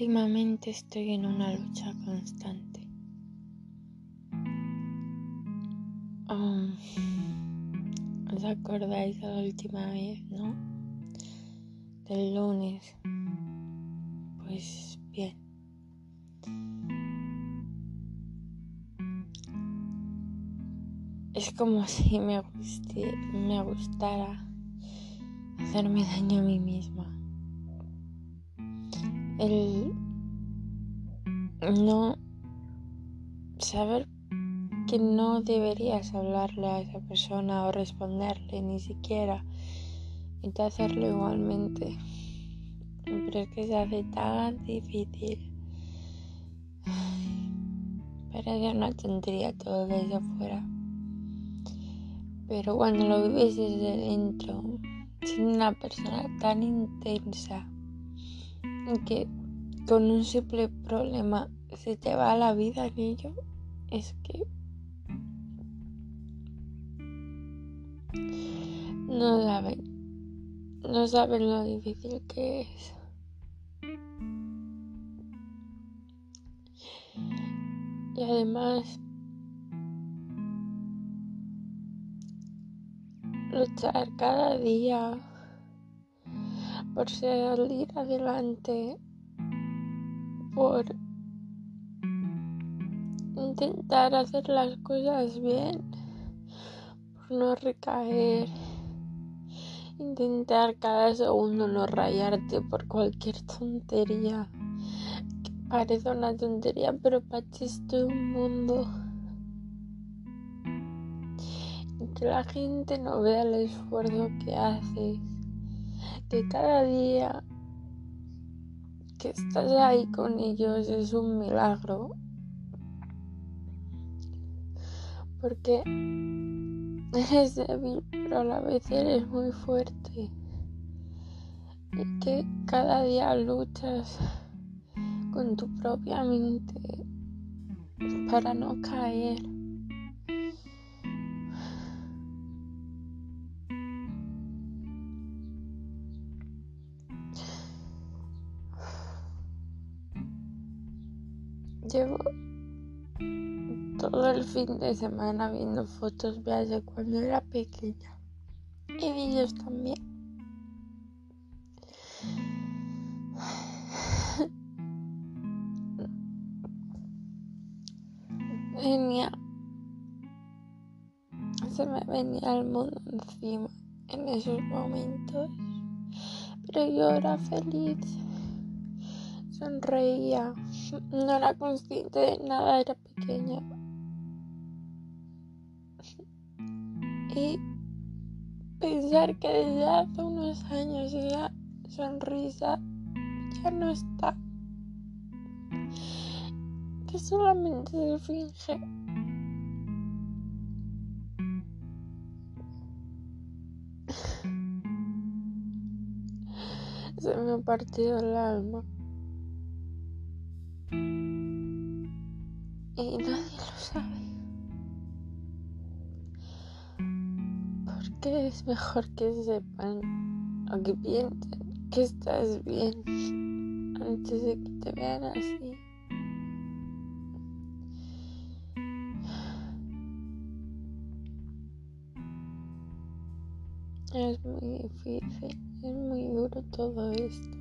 Últimamente estoy en una lucha constante. ¿Os acordáis de la última vez, no? Del lunes. Pues bien. Es como si me, me gustara hacerme daño a mí misma el no saber que no deberías hablarle a esa persona o responderle ni siquiera y te hacerlo igualmente. Pero es que se hace tan difícil. Parece una tontería todo desde afuera. Pero cuando lo vives desde dentro, siendo una persona tan intensa, que con un simple problema se te va la vida en ello, es que no saben, no saben lo difícil que es. Y además, luchar cada día por salir adelante, por intentar hacer las cosas bien, por no recaer, intentar cada segundo no rayarte por cualquier tontería. Que parece una tontería, pero para ti todo un mundo. Y que la gente no vea el esfuerzo que haces que cada día que estás ahí con ellos es un milagro. Porque eres débil, pero a la vez eres muy fuerte. Y que cada día luchas con tu propia mente para no caer. Llevo todo el fin de semana viendo fotos de cuando era pequeña. Y vídeos también. Venía, se me venía el mundo encima en esos momentos, pero yo era feliz sonreía. No era consciente de nada, era pequeña. Y pensar que desde hace unos años esa sonrisa ya no está. Que solamente se finge. Se me ha partido el alma. Y nadie lo sabe. Porque es mejor que sepan o que piensen que estás bien antes de que te vean así. Es muy difícil, es muy duro todo esto.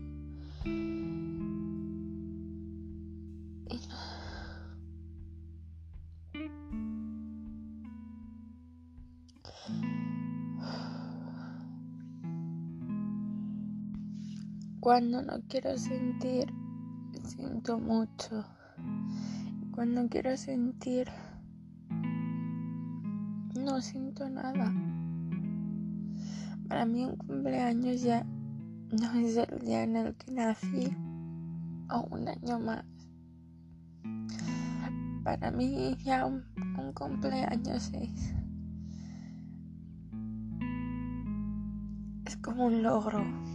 Cuando no quiero sentir, siento mucho. Cuando quiero sentir, no siento nada. Para mí un cumpleaños ya no es el día en el que nací o un año más. Para mí ya un, cumpleaños es, es como un logro.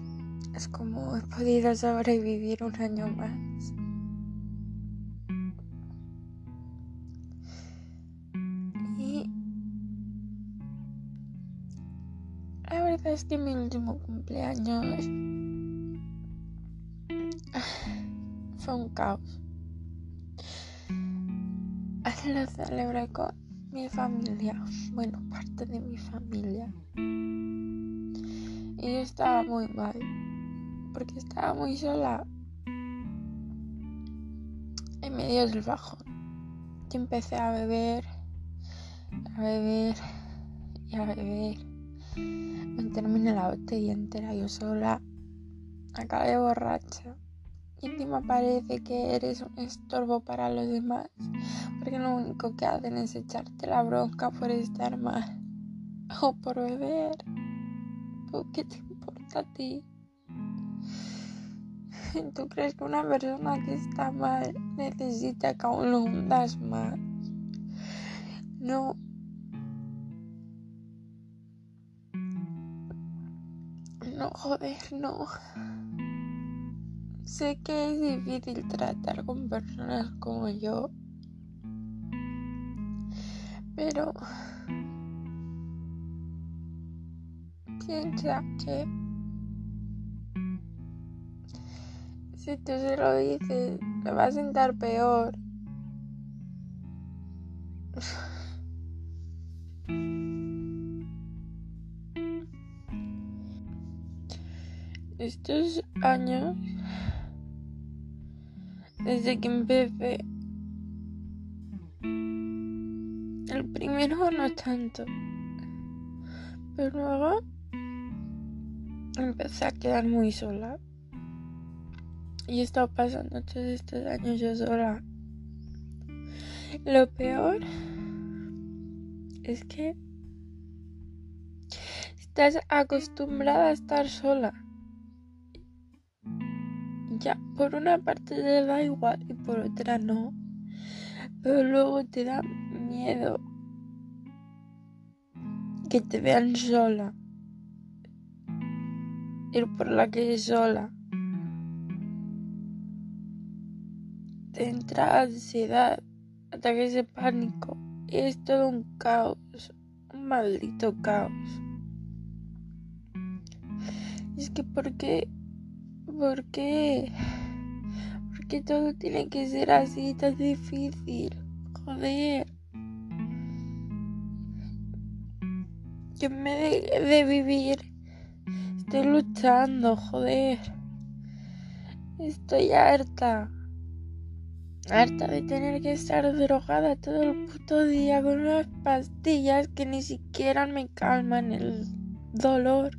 Es como he podido sobrevivir un año más. Y la verdad es que mi último cumpleaños fue un caos. Lo celebré con mi familia, bueno, parte de mi familia. Y yo estaba muy mal, porque estaba muy sola en medio del bajón. Yo empecé a beber, a beber y a beber. Me terminé la botella entera yo sola. Acabé borracha. Y encima parece que eres un estorbo para los demás. Porque lo único que hacen es echarte la bronca por estar mal. O por beber. ¿Qué te importa a ti? ¿Tú crees que una persona que está mal necesita que aún lo hundas más? No. No, joder, no. Sé que es difícil tratar con personas como yo. Pero piensa que si tú se lo dices, le va a sentar peor. Estos años, desde que empecé, el primero no tanto, pero luego empecé a quedar muy sola. Y he estado pasando todos estos años yo sola. Lo peor es que estás acostumbrada a estar sola. Ya, por una parte te da igual y por otra no. Pero luego te da miedo que te vean sola. Ir por la calle sola. Entra ansiedad, ataques de pánico. Es todo un caos, un maldito caos. Es que, ¿por qué? ¿Por qué? ¿Por qué todo tiene que ser así tan difícil? Joder. Que me de, de vivir. Estoy luchando, joder. Estoy harta Harta de tener que estar drogada todo el puto día con unas pastillas que ni siquiera me calman el dolor.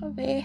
Joder.